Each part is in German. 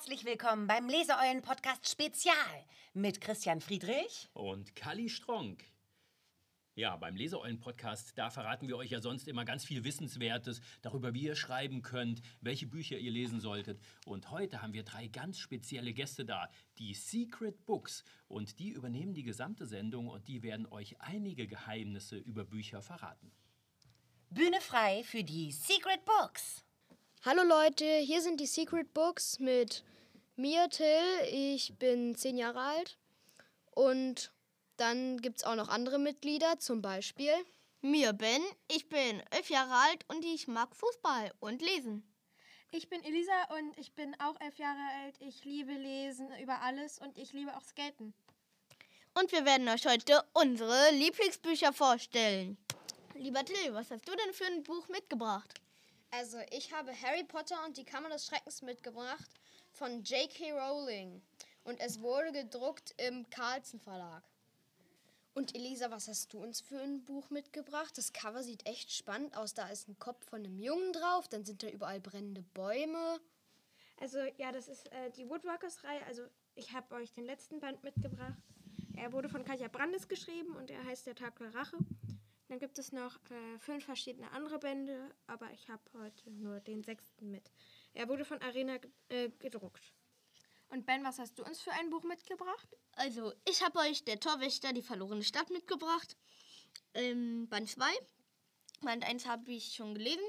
Herzlich willkommen beim Leseeulen-Podcast Spezial mit Christian Friedrich und Kalli Stronk. Ja, beim Leseeulen-Podcast, da verraten wir euch ja sonst immer ganz viel Wissenswertes darüber, wie ihr schreiben könnt, welche Bücher ihr lesen solltet. Und heute haben wir drei ganz spezielle Gäste da, die Secret Books. Und die übernehmen die gesamte Sendung und die werden euch einige Geheimnisse über Bücher verraten. Bühne frei für die Secret Books. Hallo Leute, hier sind die Secret Books mit mir, Till. Ich bin zehn Jahre alt. Und dann gibt es auch noch andere Mitglieder, zum Beispiel mir, Ben. Ich bin elf Jahre alt und ich mag Fußball und Lesen. Ich bin Elisa und ich bin auch elf Jahre alt. Ich liebe Lesen über alles und ich liebe auch Skaten. Und wir werden euch heute unsere Lieblingsbücher vorstellen. Lieber Till, was hast du denn für ein Buch mitgebracht? Also, ich habe Harry Potter und die Kammer des Schreckens mitgebracht von J.K. Rowling. Und es wurde gedruckt im Carlsen Verlag. Und Elisa, was hast du uns für ein Buch mitgebracht? Das Cover sieht echt spannend aus. Da ist ein Kopf von einem Jungen drauf, dann sind da überall brennende Bäume. Also ja, das ist äh, die Woodwalkers-Reihe. Also ich habe euch den letzten Band mitgebracht. Er wurde von Katja Brandes geschrieben und er heißt Der Tag der Rache. Dann gibt es noch äh, fünf verschiedene andere Bände, aber ich habe heute nur den sechsten mit. Er wurde von Arena äh, gedruckt. Und Ben, was hast du uns für ein Buch mitgebracht? Also, ich habe euch Der Torwächter, die verlorene Stadt mitgebracht. Ähm, Band 2. Band 1 habe ich schon gelesen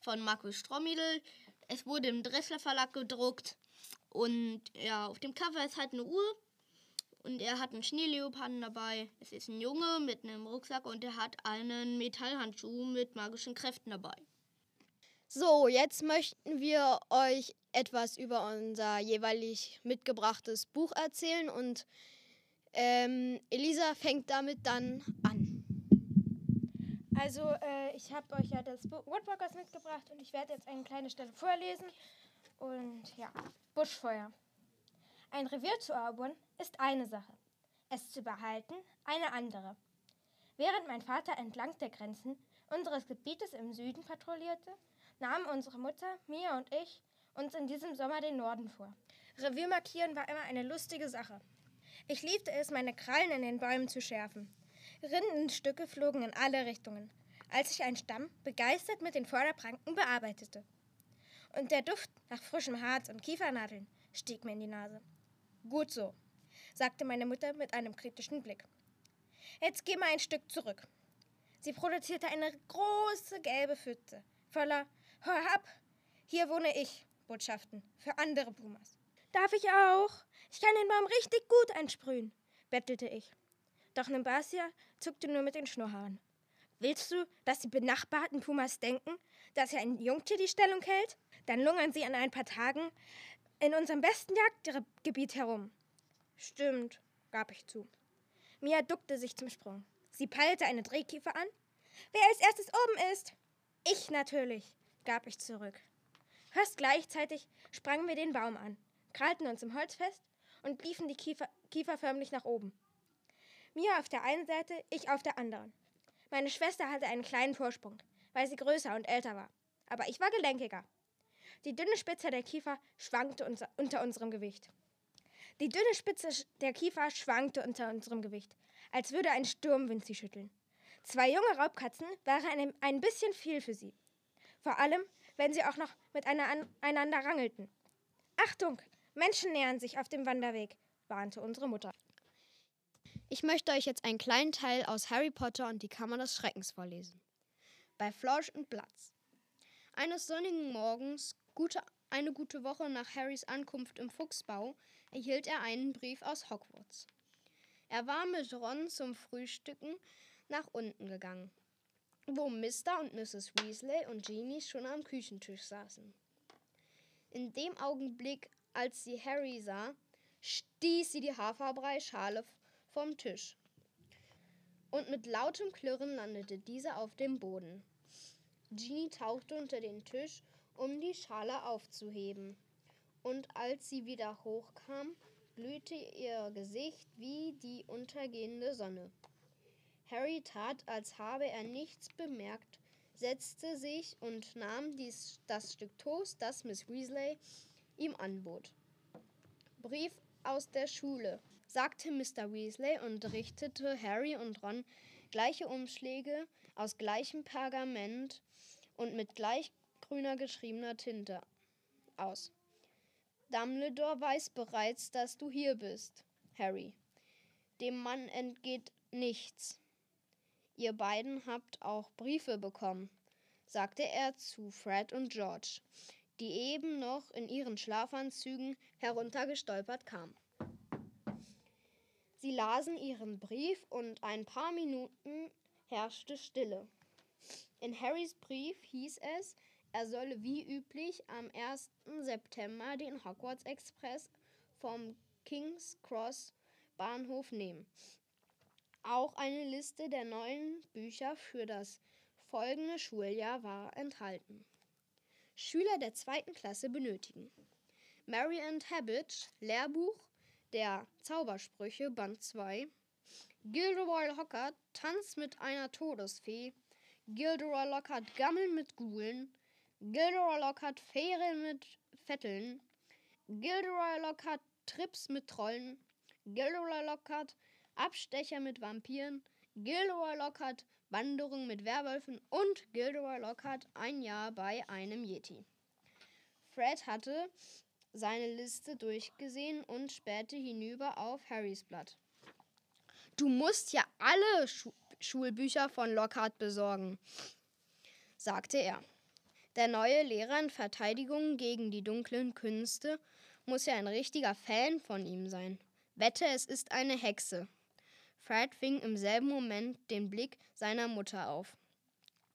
von Markus Stromiedel. Es wurde im Dressler Verlag gedruckt. Und ja, auf dem Cover ist halt eine Uhr und er hat einen Schneeleoparden dabei. Es ist ein Junge mit einem Rucksack und er hat einen Metallhandschuh mit magischen Kräften dabei. So, jetzt möchten wir euch etwas über unser jeweilig mitgebrachtes Buch erzählen und ähm, Elisa fängt damit dann an. Also, äh, ich habe euch ja das Buch Woodwalkers mitgebracht und ich werde jetzt eine kleine Stelle vorlesen. Und ja, Buschfeuer. Ein Revier zu erobern ist eine Sache, es zu behalten eine andere. Während mein Vater entlang der Grenzen unseres Gebietes im Süden patrouillierte, nahmen unsere Mutter, Mia und ich uns in diesem Sommer den Norden vor. Revier markieren war immer eine lustige Sache. Ich liebte es, meine Krallen in den Bäumen zu schärfen. Rindenstücke flogen in alle Richtungen, als ich einen Stamm begeistert mit den Vorderpranken bearbeitete. Und der Duft nach frischem Harz und Kiefernadeln stieg mir in die Nase. Gut so, sagte meine Mutter mit einem kritischen Blick. Jetzt geh mal ein Stück zurück. Sie produzierte eine große gelbe Pfütze voller Hör ab, hier wohne ich Botschaften für andere Pumas. Darf ich auch? Ich kann den Baum richtig gut einsprühen, bettelte ich. Doch Nimbasia zuckte nur mit den Schnurrhaaren. Willst du, dass die benachbarten Pumas denken, dass hier ein Jungtier die Stellung hält? Dann lungern sie an ein paar Tagen in unserem besten Jagdgebiet herum. Stimmt, gab ich zu. Mia duckte sich zum Sprung. Sie peilte eine Drehkiefer an. Wer als erstes oben ist? Ich natürlich, gab ich zurück. Fast gleichzeitig sprangen wir den Baum an, krallten uns im Holz fest und liefen die Kiefer, Kiefer förmlich nach oben. Mia auf der einen Seite, ich auf der anderen. Meine Schwester hatte einen kleinen Vorsprung, weil sie größer und älter war. Aber ich war gelenkiger. Die dünne Spitze der Kiefer schwankte unter, unserem Gewicht. Die dünne Spitze der Kiefer schwankte unter unserem Gewicht, als würde ein Sturmwind sie schütteln. Zwei junge Raubkatzen waren ein, ein bisschen viel für sie. Vor allem, wenn sie auch noch miteinander rangelten. Achtung, Menschen nähern sich auf dem Wanderweg, warnte unsere Mutter. Ich möchte euch jetzt einen kleinen Teil aus Harry Potter und die Kammer des Schreckens vorlesen. Bei Florsch und Platz. Eines sonnigen Morgens Gute, eine gute Woche nach Harrys Ankunft im Fuchsbau erhielt er einen Brief aus Hogwarts. Er war mit Ron zum Frühstücken nach unten gegangen, wo Mr. und Mrs. Weasley und Jeannie schon am Küchentisch saßen. In dem Augenblick, als sie Harry sah, stieß sie die Haferbrei-Schale vom Tisch. Und mit lautem Klirren landete diese auf dem Boden. Jeannie tauchte unter den Tisch um die Schale aufzuheben. Und als sie wieder hochkam, glühte ihr Gesicht wie die untergehende Sonne. Harry tat, als habe er nichts bemerkt, setzte sich und nahm dies, das Stück Toast, das Miss Weasley ihm anbot. Brief aus der Schule, sagte Mr. Weasley und richtete Harry und Ron gleiche Umschläge aus gleichem Pergament und mit gleich grüner geschriebener Tinte aus. Dumbledore weiß bereits, dass du hier bist, Harry. Dem Mann entgeht nichts. Ihr beiden habt auch Briefe bekommen, sagte er zu Fred und George, die eben noch in ihren Schlafanzügen heruntergestolpert kamen. Sie lasen ihren Brief und ein paar Minuten herrschte Stille. In Harrys Brief hieß es, er solle wie üblich am 1. September den Hogwarts Express vom King's Cross Bahnhof nehmen. Auch eine Liste der neuen Bücher für das folgende Schuljahr war enthalten. Schüler der zweiten Klasse benötigen Mary and Habit, Lehrbuch der Zaubersprüche, Band 2, Gilderoy Lockhart, Tanz mit einer Todesfee, Gilderoy Lockhart, Gammeln mit Gulen, Gilderoy Lockhart, Ferien mit Vetteln, Gilderoy Lockhart, Trips mit Trollen, Gilderoy Lockhart, Abstecher mit Vampiren, Gilderoy Lockhart, Wanderung mit Werwölfen und Gilderoy Lockhart ein Jahr bei einem Yeti. Fred hatte seine Liste durchgesehen und spähte hinüber auf Harrys Blatt. Du musst ja alle Schu Schulbücher von Lockhart besorgen, sagte er. Der neue Lehrer in Verteidigung gegen die dunklen Künste muss ja ein richtiger Fan von ihm sein. Wette, es ist eine Hexe. Fred fing im selben Moment den Blick seiner Mutter auf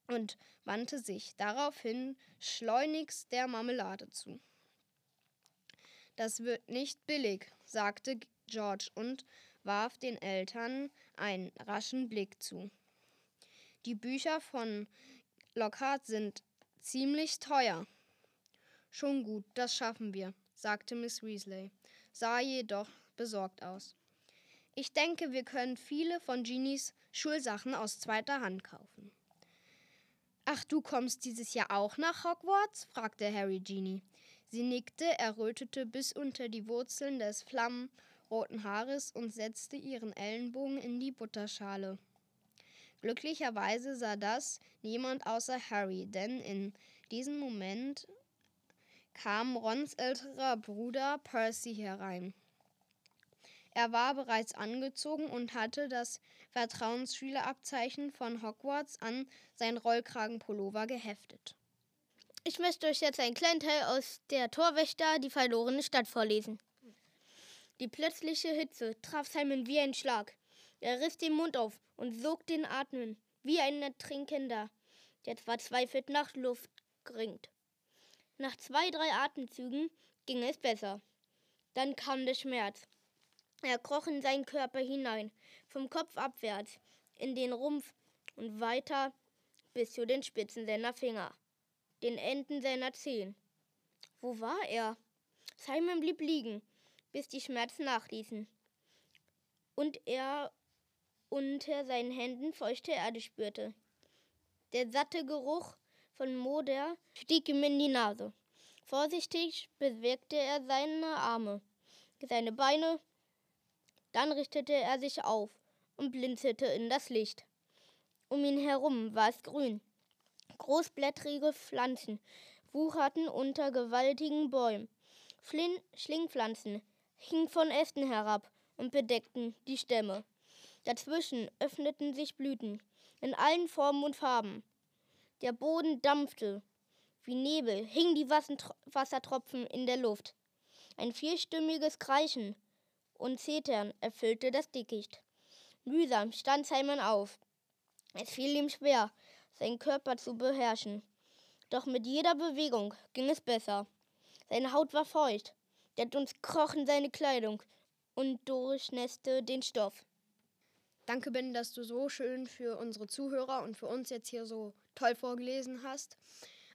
und wandte sich daraufhin schleunigst der Marmelade zu. Das wird nicht billig, sagte George und warf den Eltern einen raschen Blick zu. Die Bücher von Lockhart sind ziemlich teuer. Schon gut, das schaffen wir, sagte Miss Weasley, sah jedoch besorgt aus. Ich denke, wir können viele von Genies Schulsachen aus zweiter Hand kaufen. Ach, du kommst dieses Jahr auch nach Hogwarts? fragte Harry Genie. Sie nickte, errötete bis unter die Wurzeln des flammenroten Haares und setzte ihren Ellenbogen in die Butterschale. Glücklicherweise sah das niemand außer Harry, denn in diesem Moment kam Rons älterer Bruder Percy herein. Er war bereits angezogen und hatte das Vertrauensschülerabzeichen von Hogwarts an seinen Rollkragenpullover geheftet. Ich möchte euch jetzt einen kleinen Teil aus Der Torwächter, die verlorene Stadt vorlesen. Die plötzliche Hitze traf Simon wie ein Schlag. Er riss den Mund auf und sog den Atmen, wie ein Ertrinkender, der zwar zweifelt nach Luft ringt. Nach zwei, drei Atemzügen ging es besser. Dann kam der Schmerz. Er kroch in seinen Körper hinein, vom Kopf abwärts, in den Rumpf und weiter bis zu den Spitzen seiner Finger, den Enden seiner Zehen. Wo war er? Simon blieb liegen, bis die Schmerzen nachließen und er unter seinen Händen feuchte Erde spürte. Der satte Geruch von Moder stieg ihm in die Nase. Vorsichtig bewegte er seine Arme, seine Beine dann richtete er sich auf und blinzelte in das Licht. Um ihn herum war es grün. Großblättrige Pflanzen wucherten unter gewaltigen Bäumen. Flin Schlingpflanzen hingen von Ästen herab und bedeckten die Stämme. Dazwischen öffneten sich Blüten in allen Formen und Farben. Der Boden dampfte. Wie Nebel hingen die Wassertropfen in der Luft. Ein vierstimmiges Kreischen und Zetern erfüllte das Dickicht. Mühsam stand Simon auf. Es fiel ihm schwer, seinen Körper zu beherrschen. Doch mit jeder Bewegung ging es besser. Seine Haut war feucht, der Dunst kroch in seine Kleidung und durchnässte den Stoff. Danke, Ben, dass du so schön für unsere Zuhörer und für uns jetzt hier so toll vorgelesen hast.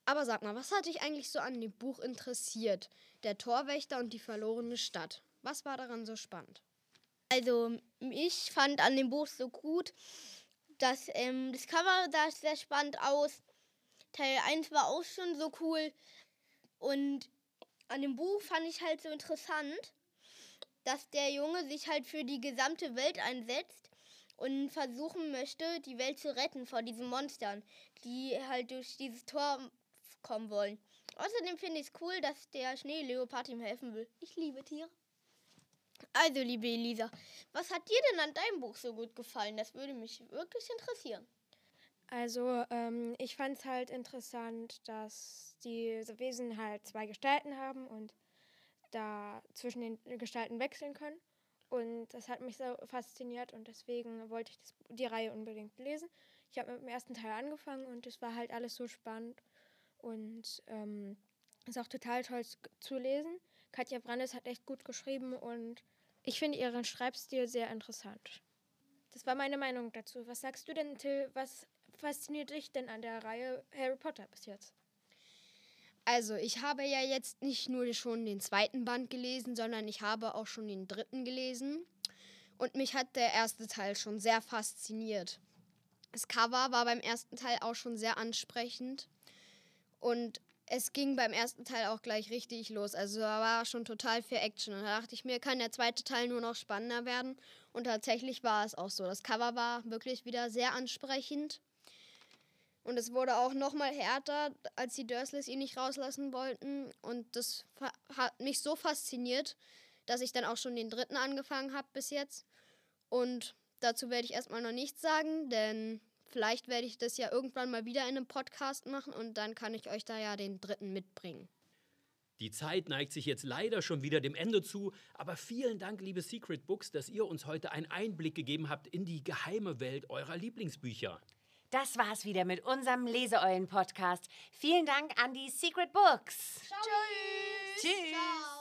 Aber sag mal, was hat dich eigentlich so an dem Buch interessiert? Der Torwächter und die verlorene Stadt. Was war daran so spannend? Also, ich fand an dem Buch so gut, dass ähm, das Cover sah sehr spannend aus. Teil 1 war auch schon so cool. Und an dem Buch fand ich halt so interessant, dass der Junge sich halt für die gesamte Welt einsetzt und versuchen möchte, die Welt zu retten vor diesen Monstern, die halt durch dieses Tor kommen wollen. Außerdem finde ich es cool, dass der Schneeleopard ihm helfen will. Ich liebe Tiere. Also, liebe Elisa, was hat dir denn an deinem Buch so gut gefallen? Das würde mich wirklich interessieren. Also, ähm, ich fand es halt interessant, dass diese Wesen halt zwei Gestalten haben und da zwischen den Gestalten wechseln können. Und das hat mich so fasziniert und deswegen wollte ich das, die Reihe unbedingt lesen. Ich habe mit dem ersten Teil angefangen und es war halt alles so spannend und ähm, ist auch total toll zu lesen. Katja Brandes hat echt gut geschrieben und ich finde ihren Schreibstil sehr interessant. Das war meine Meinung dazu. Was sagst du denn, Till? Was fasziniert dich denn an der Reihe Harry Potter bis jetzt? Also, ich habe ja jetzt nicht nur schon den zweiten Band gelesen, sondern ich habe auch schon den dritten gelesen. Und mich hat der erste Teil schon sehr fasziniert. Das Cover war beim ersten Teil auch schon sehr ansprechend. Und es ging beim ersten Teil auch gleich richtig los. Also da war schon total viel Action. Und da dachte ich mir, kann der zweite Teil nur noch spannender werden. Und tatsächlich war es auch so. Das Cover war wirklich wieder sehr ansprechend. Und es wurde auch noch mal härter, als die Dursleys ihn nicht rauslassen wollten. Und das hat mich so fasziniert, dass ich dann auch schon den dritten angefangen habe bis jetzt. Und dazu werde ich erstmal noch nichts sagen, denn Vielleicht werde ich das ja irgendwann mal wieder in einem Podcast machen und dann kann ich euch da ja den dritten mitbringen. Die Zeit neigt sich jetzt leider schon wieder dem Ende zu, aber vielen Dank, liebe Secret Books, dass ihr uns heute einen Einblick gegeben habt in die geheime Welt eurer Lieblingsbücher. Das war's wieder mit unserem Leseeulen-Podcast. Vielen Dank an die Secret Books. Tschüss. Tschüss. Ciao.